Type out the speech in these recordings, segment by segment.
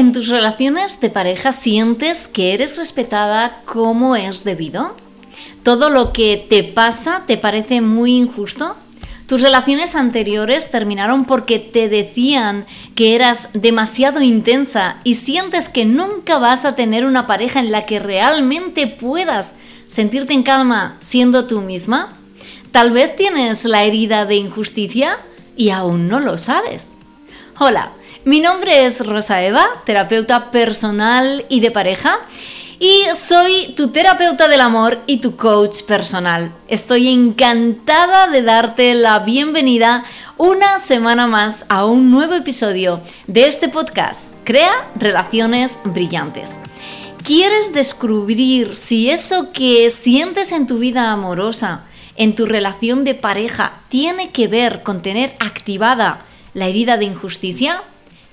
en tus relaciones de pareja sientes que eres respetada como es debido? ¿Todo lo que te pasa te parece muy injusto? ¿Tus relaciones anteriores terminaron porque te decían que eras demasiado intensa y sientes que nunca vas a tener una pareja en la que realmente puedas sentirte en calma siendo tú misma? Tal vez tienes la herida de injusticia y aún no lo sabes. Hola, mi nombre es Rosa Eva, terapeuta personal y de pareja, y soy tu terapeuta del amor y tu coach personal. Estoy encantada de darte la bienvenida una semana más a un nuevo episodio de este podcast, Crea Relaciones Brillantes. ¿Quieres descubrir si eso que sientes en tu vida amorosa, en tu relación de pareja, tiene que ver con tener activada la herida de injusticia?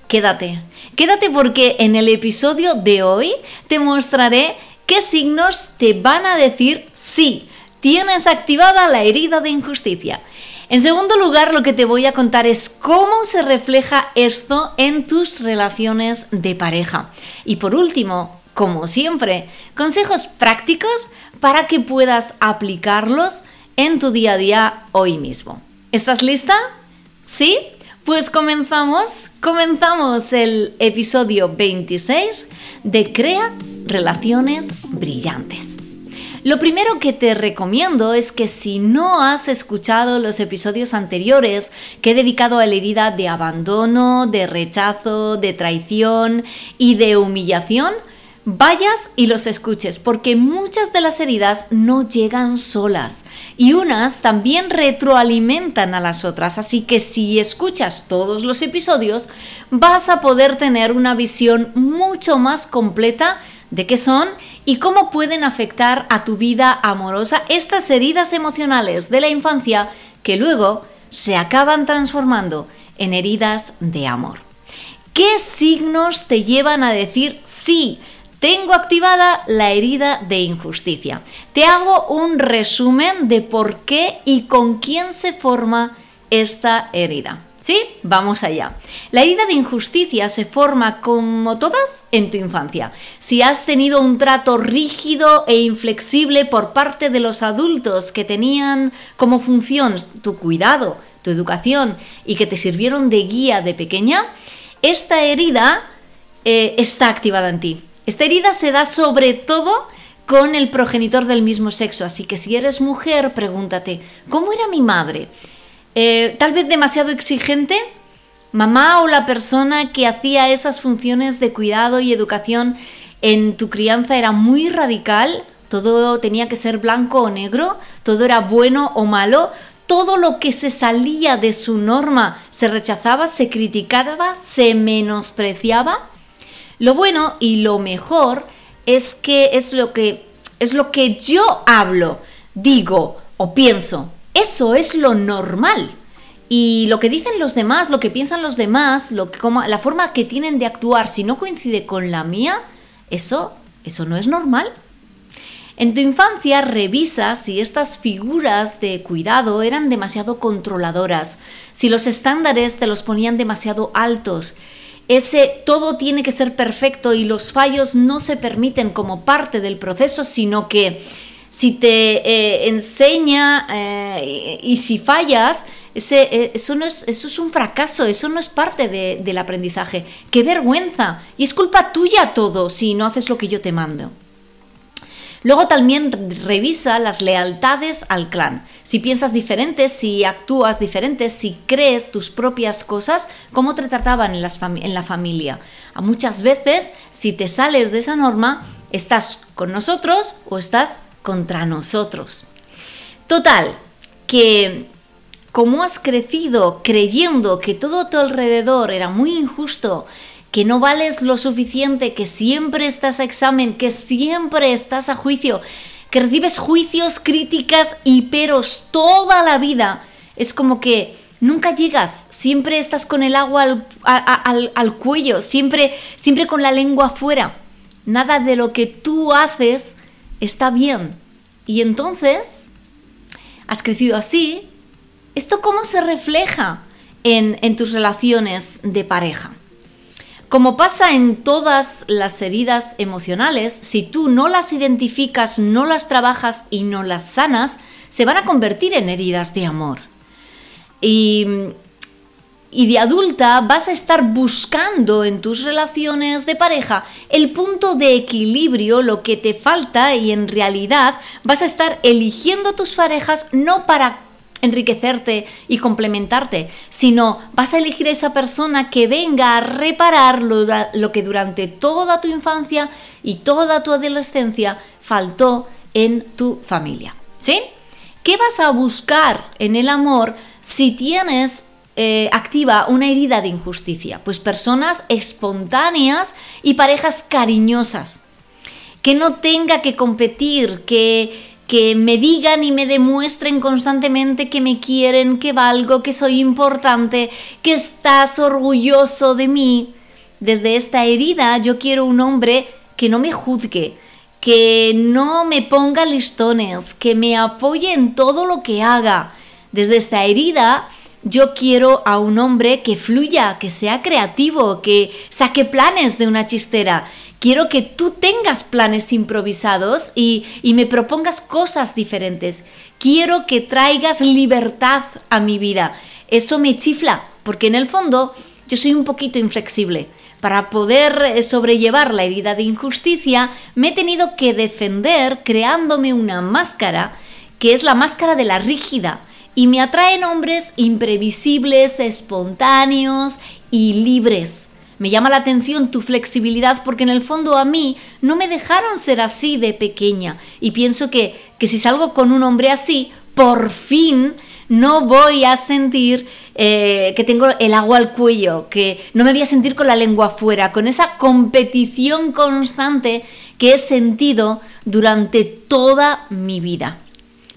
Quédate. Quédate porque en el episodio de hoy te mostraré qué signos te van a decir sí, tienes activada la herida de injusticia. En segundo lugar, lo que te voy a contar es cómo se refleja esto en tus relaciones de pareja. Y por último, como siempre, consejos prácticos para que puedas aplicarlos en tu día a día hoy mismo. ¿Estás lista? ¿Sí? Pues comenzamos, comenzamos el episodio 26 de Crea Relaciones Brillantes. Lo primero que te recomiendo es que si no has escuchado los episodios anteriores que he dedicado a la herida de abandono, de rechazo, de traición y de humillación, vayas y los escuches, porque muchas de las heridas no llegan solas y unas también retroalimentan a las otras, así que si escuchas todos los episodios vas a poder tener una visión mucho más completa de qué son y cómo pueden afectar a tu vida amorosa estas heridas emocionales de la infancia que luego se acaban transformando en heridas de amor. ¿Qué signos te llevan a decir sí? Tengo activada la herida de injusticia. Te hago un resumen de por qué y con quién se forma esta herida. ¿Sí? Vamos allá. La herida de injusticia se forma, como todas, en tu infancia. Si has tenido un trato rígido e inflexible por parte de los adultos que tenían como función tu cuidado, tu educación y que te sirvieron de guía de pequeña, esta herida eh, está activada en ti. Esta herida se da sobre todo con el progenitor del mismo sexo, así que si eres mujer, pregúntate, ¿cómo era mi madre? Eh, tal vez demasiado exigente, mamá o la persona que hacía esas funciones de cuidado y educación en tu crianza era muy radical, todo tenía que ser blanco o negro, todo era bueno o malo, todo lo que se salía de su norma se rechazaba, se criticaba, se menospreciaba. Lo bueno y lo mejor es que es lo que es lo que yo hablo, digo o pienso. Eso es lo normal. Y lo que dicen los demás, lo que piensan los demás, lo que, como, la forma que tienen de actuar, si no coincide con la mía, eso, eso no es normal. En tu infancia revisa si estas figuras de cuidado eran demasiado controladoras, si los estándares te los ponían demasiado altos, ese todo tiene que ser perfecto y los fallos no se permiten como parte del proceso, sino que si te eh, enseña eh, y, si fallas, ese, eh, eso, no es, eso es un fracaso, eso no es parte del aprendizaje. ¡Qué vergüenza! Y es culpa tuya todo si no haces lo que yo te mando. Luego también revisa las lealtades al clan. Si piensas diferente, si actúas diferente, si crees tus propias cosas, cómo te trataban en, en la familia. A muchas veces, si te sales de esa norma, estás con nosotros o estás contra nosotros. Total, que como has crecido creyendo que todo a tu alrededor era muy injusto, que no vales lo suficiente, que siempre estás a examen, que siempre estás a juicio, que recibes juicios, críticas y peros toda la vida, es como que nunca llegas, siempre estás con el agua al, cuello, siempre, siempre con la lengua afuera. Nada de lo que tú haces está bien. Y entonces, has crecido así. ¿Esto cómo se refleja en, en tus relaciones de pareja? Como pasa en todas las heridas emocionales, si tú no las identificas, no las trabajas y no las sanas, se van a convertir en heridas de amor. Y, y de adulta vas a estar buscando en tus relaciones de pareja el punto de equilibrio, lo que te falta y en realidad vas a estar eligiendo tus parejas no para enriquecerte y complementarte, sino vas a elegir esa persona que venga a reparar lo, que durante toda tu infancia y toda tu adolescencia faltó en tu familia. ¿Sí? ¿Qué vas a buscar en el amor si tienes eh, activa una herida de injusticia? Pues personas espontáneas y parejas cariñosas. Que no tenga que competir, que que me digan y me demuestren constantemente que me quieren, que valgo, que soy importante, que estás orgulloso de mí. Desde esta herida yo quiero un hombre que no me juzgue, que no me ponga listones, que me apoye en todo lo que haga. Desde esta herida yo quiero a un hombre que fluya, que sea creativo, que saque planes de una chistera, Quiero que tú tengas planes improvisados y, me propongas cosas diferentes. Quiero que traigas libertad a mi vida. Eso me chifla, porque en el fondo yo soy un poquito inflexible. Para poder eh, sobrellevar la herida de injusticia, me he tenido que defender creándome una máscara, que es la máscara de la rígida. Y me atraen hombres imprevisibles, espontáneos y libres. Me llama la atención tu flexibilidad porque en el fondo a mí no me dejaron ser así de pequeña y pienso que, que si salgo con un hombre así, por fin no voy a sentir eh, que tengo el agua al cuello, que no me voy a sentir con la lengua afuera, con esa competición constante que he sentido durante toda mi vida.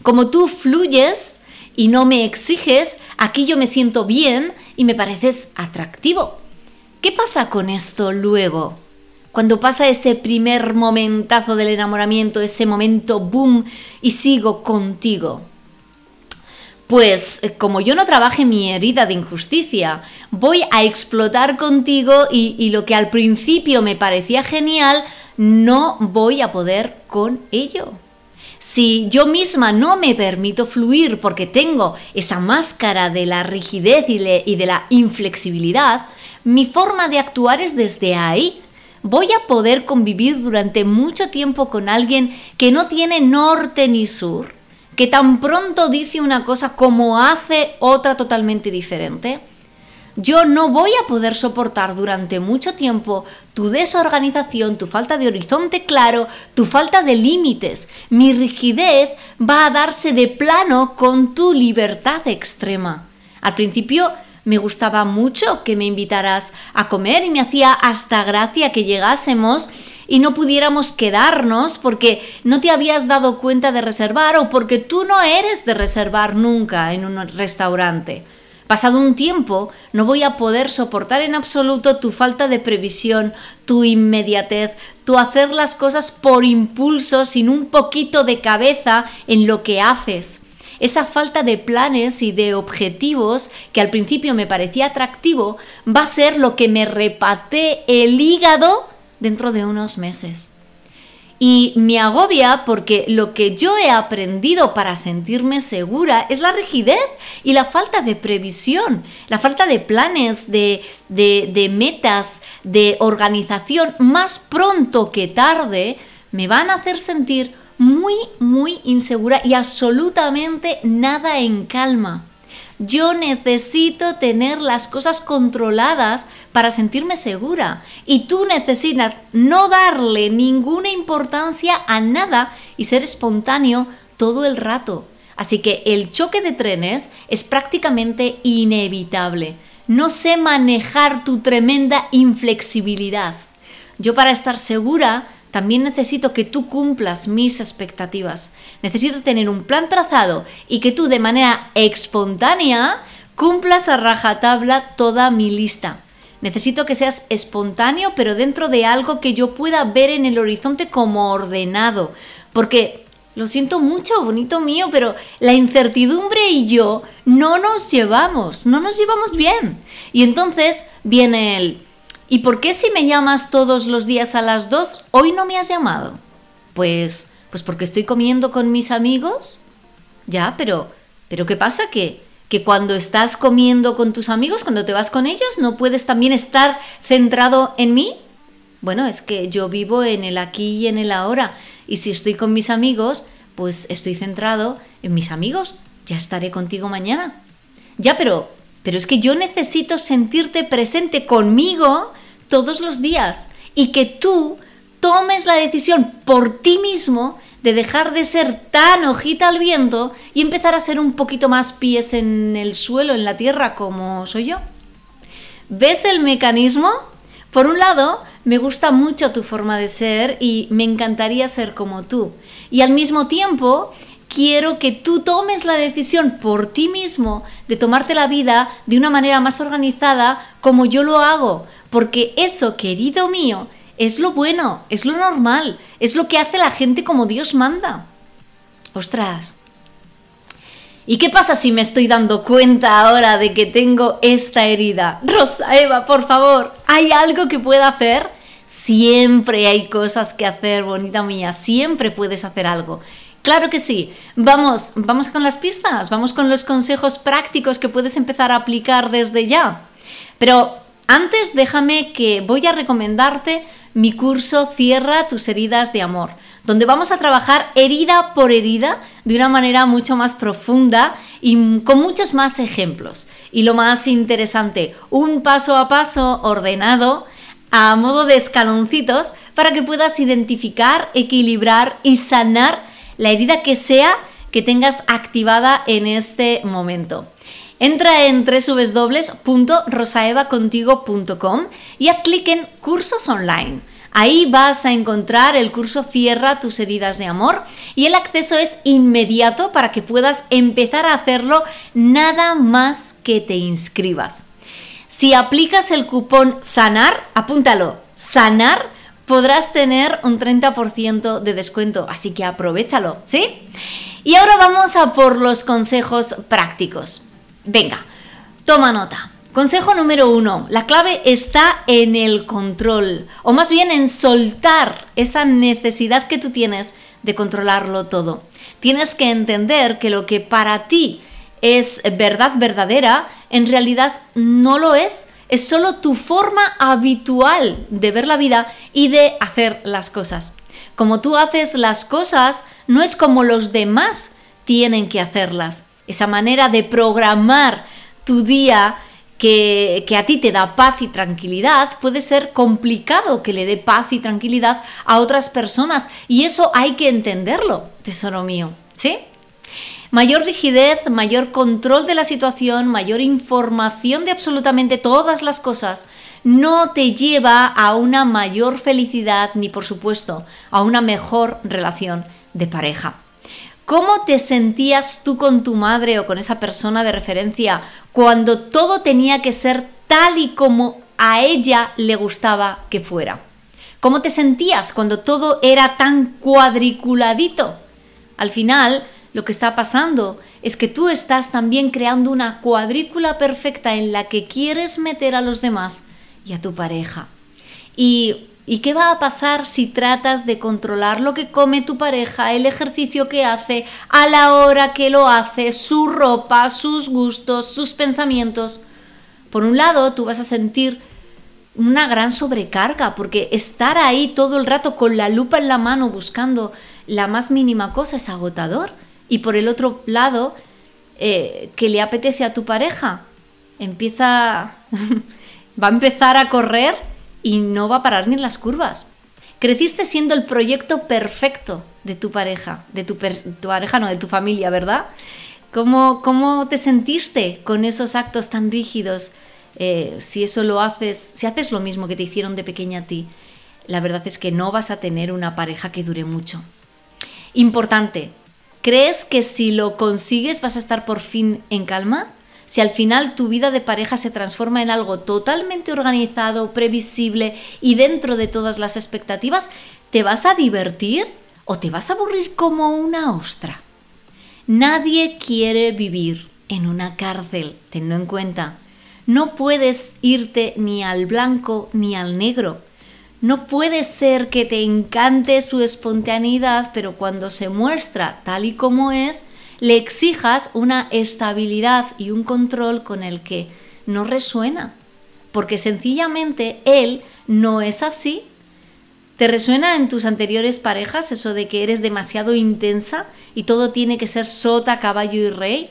Como tú fluyes y no me exiges, aquí yo me siento bien y me pareces atractivo. ¿Qué pasa con esto luego? Cuando pasa ese primer momentazo del enamoramiento, ese momento boom y sigo contigo. Pues eh, como yo no trabaje mi herida de injusticia, voy a explotar contigo y, y, lo que al principio me parecía genial, no voy a poder con ello. Si yo misma no me permito fluir porque tengo esa máscara de la rigidez y, de la inflexibilidad, mi forma de actuar es desde ahí. Voy a poder convivir durante mucho tiempo con alguien que no tiene norte ni sur, que tan pronto dice una cosa como hace otra totalmente diferente. Yo no voy a poder soportar durante mucho tiempo tu desorganización, tu falta de horizonte claro, tu falta de límites. Mi rigidez va a darse de plano con tu libertad extrema. Al principio me gustaba mucho que me invitaras a comer y me hacía hasta gracia que llegásemos y no pudiéramos quedarnos porque no te habías dado cuenta de reservar o porque tú no eres de reservar nunca en un restaurante. Pasado un tiempo, no voy a poder soportar en absoluto tu falta de previsión, tu inmediatez, tu hacer las cosas por impulso sin un poquito de cabeza en lo que haces esa falta de planes y de objetivos que al principio me parecía atractivo va a ser lo que me repate el hígado dentro de unos meses. Y me agobia porque lo que yo he aprendido para sentirme segura es la rigidez y la falta de previsión, la falta de planes, de, de, metas, de organización, más pronto que tarde, me van a hacer sentir muy, muy insegura y absolutamente nada en calma. Yo necesito tener las cosas controladas para sentirme segura. Y tú necesitas no darle ninguna importancia a nada y ser espontáneo todo el rato. Así que el choque de trenes es prácticamente inevitable. No sé manejar tu tremenda inflexibilidad. Yo para estar segura también necesito que tú cumplas mis expectativas. Necesito tener un plan trazado y que tú de manera espontánea cumplas a rajatabla toda mi lista. Necesito que seas espontáneo, pero dentro de algo que yo pueda ver en el horizonte como ordenado. Porque, lo siento mucho, bonito mío, pero la incertidumbre y yo no nos llevamos, no nos llevamos bien. Y entonces viene el ¿Y por qué si me llamas todos los días a las dos, hoy no me has llamado? Pues, pues porque estoy comiendo con mis amigos. Ya, pero, pero ¿qué pasa? Que, que cuando estás comiendo con tus amigos, cuando te vas con ellos, no puedes también estar centrado en mí. Bueno, es que yo vivo en el aquí y en el ahora. Y si estoy con mis amigos, pues estoy centrado en mis amigos. Ya estaré contigo mañana. Ya, pero, pero es que yo necesito sentirte presente conmigo todos los días y que tú tomes la decisión por ti mismo de dejar de ser tan hojita al viento y empezar a ser un poquito más pies en el suelo, en la tierra, como soy yo. ¿Ves el mecanismo? Por un lado, me gusta mucho tu forma de ser y me encantaría ser como tú. Y al mismo tiempo, quiero que tú tomes la decisión por ti mismo de tomarte la vida de una manera más organizada como yo lo hago. Porque eso, querido mío, es lo bueno, es lo normal, es lo que hace la gente como Dios manda. Ostras. ¿Y qué pasa si me estoy dando cuenta ahora de que tengo esta herida? Rosa Eva, por favor, ¿hay algo que pueda hacer? Siempre hay cosas que hacer, bonita mía, siempre puedes hacer algo. Claro que sí. Vamos, vamos con las pistas, vamos con los consejos prácticos que puedes empezar a aplicar desde ya. Pero antes déjame que voy a recomendarte mi curso Cierra tus heridas de amor, donde vamos a trabajar herida por herida de una manera mucho más profunda y con muchos más ejemplos. Y lo más interesante, un paso a paso ordenado a modo de escaloncitos para que puedas identificar, equilibrar y sanar la herida que sea que tengas activada en este momento. Entra en www.rosaevacontigo.com y haz clic en cursos online. Ahí vas a encontrar el curso Cierra tus heridas de amor y el acceso es inmediato para que puedas empezar a hacerlo nada más que te inscribas. Si aplicas el cupón SANAR, apúntalo, SANAR, podrás tener un 30% de descuento, así que aprovechalo, ¿sí? Y ahora vamos a por los consejos prácticos. Venga, toma nota. Consejo número uno, la clave está en el control, o más bien en soltar esa necesidad que tú tienes de controlarlo todo. Tienes que entender que lo que para ti es verdad verdadera, en realidad no lo es. Es solo tu forma habitual de ver la vida y de hacer las cosas. Como tú haces las cosas, no es como los demás tienen que hacerlas esa manera de programar tu día que, a ti te da paz y tranquilidad, puede ser complicado que le dé paz y tranquilidad a otras personas. Y eso hay que entenderlo, tesoro mío. ¿Sí? Mayor rigidez, mayor control de la situación, mayor información de absolutamente todas las cosas, no te lleva a una mayor felicidad ni, por supuesto, a una mejor relación de pareja. ¿Cómo te sentías tú con tu madre o con esa persona de referencia cuando todo tenía que ser tal y como a ella le gustaba que fuera? ¿Cómo te sentías cuando todo era tan cuadriculadito? Al final, lo que está pasando es que tú estás también creando una cuadrícula perfecta en la que quieres meter a los demás y a tu pareja. Y ¿Y qué va a pasar si tratas de controlar lo que come tu pareja, el ejercicio que hace, a la hora que lo hace, su ropa, sus gustos, sus pensamientos? Por un lado, tú vas a sentir una gran sobrecarga, porque estar ahí todo el rato con la lupa en la mano buscando la más mínima cosa es agotador. Y por el otro lado, eh, ¿qué le apetece a tu pareja? Empieza... va a empezar a correr y no va a parar ni en las curvas. Creciste siendo el proyecto perfecto de tu pareja, de tu, pareja, no, de tu familia, ¿verdad? ¿Cómo, ¿Cómo, te sentiste con esos actos tan rígidos? Eh, si eso lo haces, si haces lo mismo que te hicieron de pequeña a ti, la verdad es que no vas a tener una pareja que dure mucho. Importante, ¿crees que si lo consigues vas a estar por fin en calma? si al final tu vida de pareja se transforma en algo totalmente organizado, previsible y dentro de todas las expectativas, ¿te vas a divertir o te vas a aburrir como una ostra? Nadie quiere vivir en una cárcel, tenlo en cuenta. No puedes irte ni al blanco ni al negro. No puede ser que te encante su espontaneidad, pero cuando se muestra tal y como es, le exijas una estabilidad y un control con el que no resuena. Porque sencillamente él no es así. ¿Te resuena en tus anteriores parejas eso de que eres demasiado intensa y todo tiene que ser sota, caballo y rey?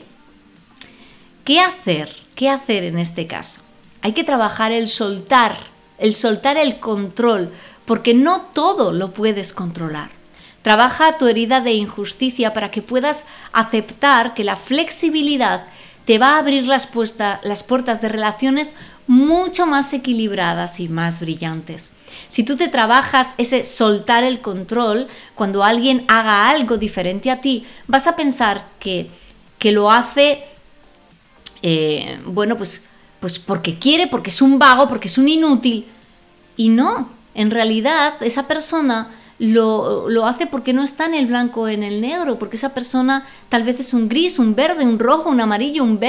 ¿Qué hacer? ¿Qué hacer en este caso? Hay que trabajar el soltar, el soltar el control, porque no todo lo puedes controlar. Trabaja tu herida de injusticia para que puedas aceptar que la flexibilidad te va a abrir las, puertas de relaciones mucho más equilibradas y más brillantes. Si tú te trabajas ese soltar el control, cuando alguien haga algo diferente a ti, vas a pensar que, que lo hace eh, bueno, pues, pues porque quiere, porque es un vago, porque es un inútil. Y no, en realidad esa persona lo, lo, hace porque no está en el blanco en el negro, porque esa persona tal vez es un gris, un verde, un rojo, un amarillo, un,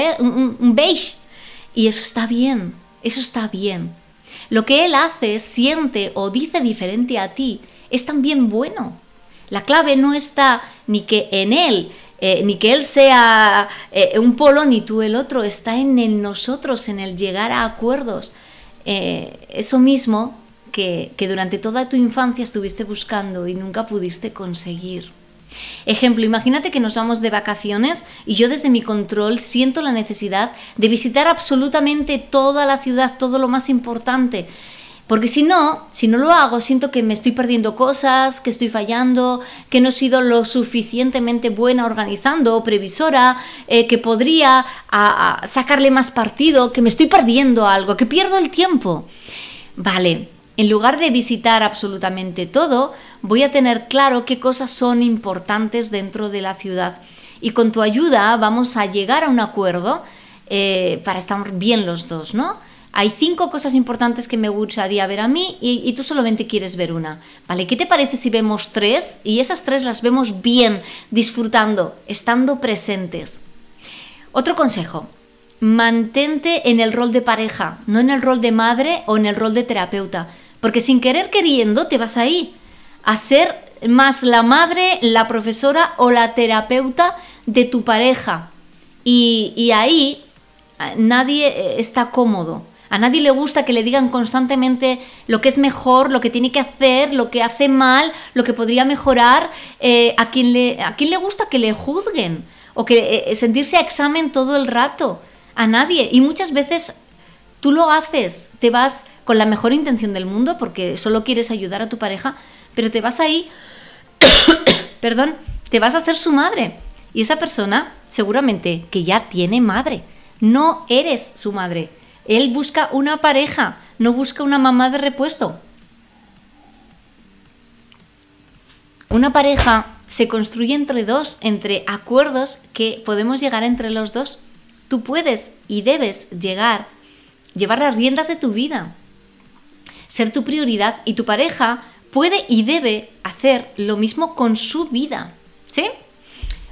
un beige. Y eso está bien, eso está bien. Lo que él hace, siente o dice diferente a ti es también bueno. La clave no está ni que en él eh, ni que él sea eh, un polo ni tú el otro, está en el nosotros, en el llegar a acuerdos. Eh, eso mismo que, que durante toda tu infancia estuviste buscando y nunca pudiste conseguir. Ejemplo, imagínate que nos vamos de vacaciones y yo desde mi control siento la necesidad de visitar absolutamente toda la ciudad, todo lo más importante. Porque si no, si no lo hago, siento que me estoy perdiendo cosas, que estoy fallando, que no he sido lo suficientemente buena organizando previsora, eh, que podría sacarle más partido, que me estoy perdiendo algo, que pierdo el tiempo. Vale, en lugar de visitar absolutamente todo, voy a tener claro qué cosas son importantes dentro de la ciudad. Y con tu ayuda vamos a llegar a un acuerdo eh, para estar bien los dos, ¿no? Hay cinco cosas importantes que me gustaría ver a mí y, tú solamente quieres ver una. ¿Vale? ¿Qué te parece si vemos tres y esas tres las vemos bien, disfrutando, estando presentes? Otro consejo, mantente en el rol de pareja, no en el rol de madre o en el rol de terapeuta, porque sin querer queriendo te vas ahí a ser más la madre, la profesora o la terapeuta de tu pareja. y ahí eh, nadie eh, está cómodo. A nadie le gusta que le digan constantemente lo que es mejor, lo que tiene que hacer, lo que hace mal, lo que podría mejorar. Eh, a, quien le, a le gusta que le juzguen o que eh, eh, sentirse a examen todo el rato. A nadie. Y muchas veces tú lo haces, te vas con la mejor intención del mundo porque solo quieres ayudar a tu pareja, pero te vas ahí, perdón, te vas a ser su madre. Y esa persona seguramente que ya tiene madre. No eres su madre él busca una pareja, no busca una mamá de repuesto. Una pareja se construye entre dos, entre acuerdos que podemos llegar entre los dos. Tú puedes y debes llegar, llevar las riendas de tu vida, ser tu prioridad y tu pareja puede y debe hacer lo mismo con su vida. ¿Sí?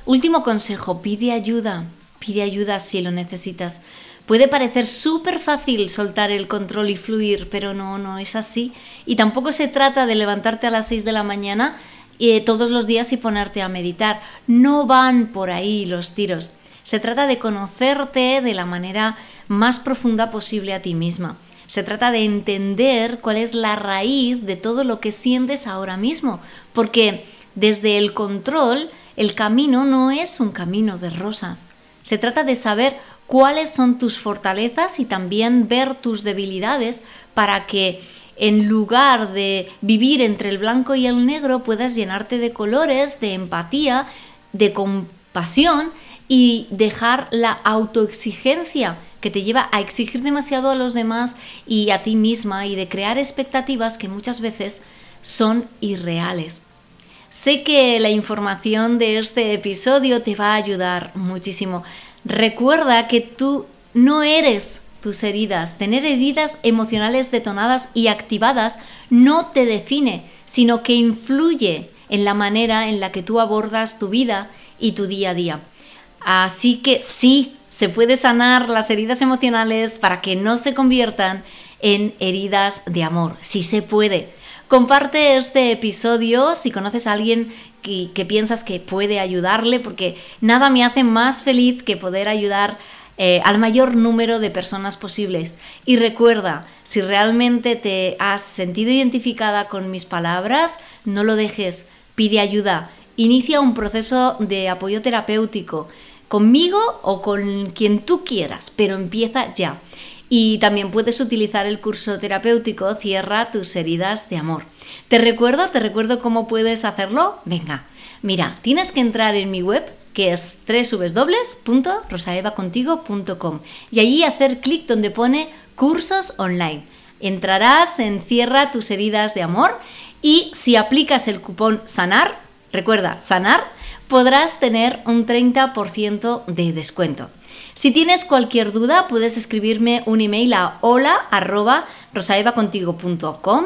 Último consejo, pide ayuda, pide ayuda si lo necesitas. Puede parecer súper fácil soltar el control y fluir, pero no, no es así. Y tampoco se trata de levantarte a las 6 de la mañana eh, todos los días y ponerte a meditar. No van por ahí los tiros. Se trata de conocerte de la manera más profunda posible a ti misma. Se trata de entender cuál es la raíz de todo lo que sientes ahora mismo, porque desde el control el camino no es un camino de rosas. Se trata de saber cuáles son tus fortalezas y también ver tus debilidades para que en lugar de vivir entre el blanco y el negro puedas llenarte de colores, de empatía, de compasión y dejar la autoexigencia que te lleva a exigir demasiado a los demás y a ti misma y de crear expectativas que muchas veces son irreales. Sé que la información de este episodio te va a ayudar muchísimo. Recuerda que tú no eres tus heridas. Tener heridas emocionales detonadas y activadas no te define, sino que influye en la manera en la que tú abordas tu vida y tu día a día. Así que sí, se puede sanar las heridas emocionales para que no se conviertan en heridas de amor. Sí se puede. Comparte este episodio si conoces a alguien que, piensas que puede ayudarle, porque nada me hace más feliz que poder ayudar eh, al mayor número de personas posibles. Y recuerda, si realmente te has sentido identificada con mis palabras, no lo dejes, pide ayuda, inicia un proceso de apoyo terapéutico conmigo o con quien tú quieras, pero empieza ya. Y también puedes utilizar el curso terapéutico Cierra tus heridas de amor. ¿Te recuerdo? ¿Te recuerdo cómo puedes hacerlo? Venga, mira, tienes que entrar en mi web que es www.rosaevacontigo.com y allí hacer clic donde pone cursos online. Entrarás en Cierra tus heridas de amor y si aplicas el cupón SANAR, recuerda, SANAR, podrás tener un 30% de descuento. Si tienes cualquier duda, puedes escribirme un email a hola.rosaevacontigo.com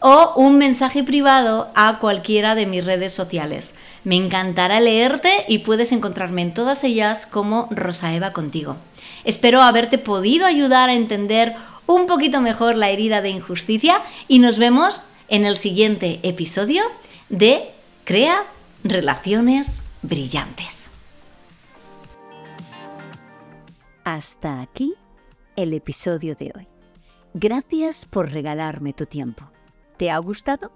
o un mensaje privado a cualquiera de mis redes sociales. Me encantará leerte y puedes encontrarme en todas ellas como Rosaeva contigo. Espero haberte podido ayudar a entender un poquito mejor la herida de injusticia y nos vemos en el siguiente episodio de Crea Relaciones Brillantes. Hasta aquí el episodio de hoy. Gracias por regalarme tu tiempo. ¿Te ha gustado?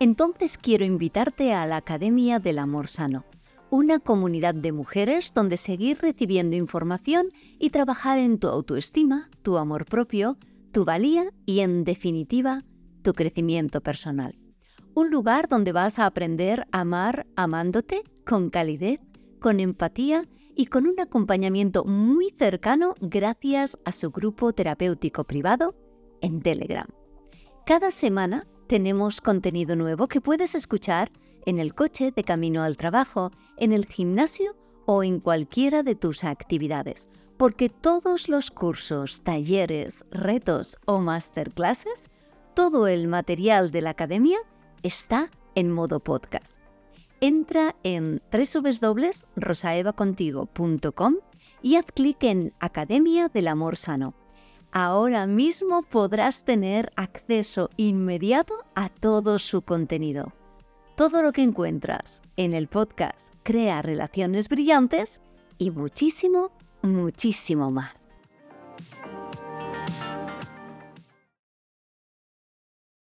Entonces quiero invitarte a la Academia del Amor Sano, una comunidad de mujeres donde seguir recibiendo información y trabajar en tu autoestima, tu amor propio, tu valía y, en definitiva, tu crecimiento personal. Un lugar donde vas a aprender a amar amándote con calidez, con empatía y con un acompañamiento muy cercano gracias a su grupo terapéutico privado en Telegram. Cada semana tenemos contenido nuevo que puedes escuchar en el coche de camino al trabajo, en el gimnasio o en cualquiera de tus actividades, porque todos los cursos, talleres, retos o masterclasses, todo el material de la academia está en modo podcast entra en www.rosaevacontigo.com y haz clic en Academia del Amor Sano. Ahora mismo podrás tener acceso inmediato a todo su contenido. Todo lo que encuentras en el podcast Crea Relaciones Brillantes y muchísimo, muchísimo más.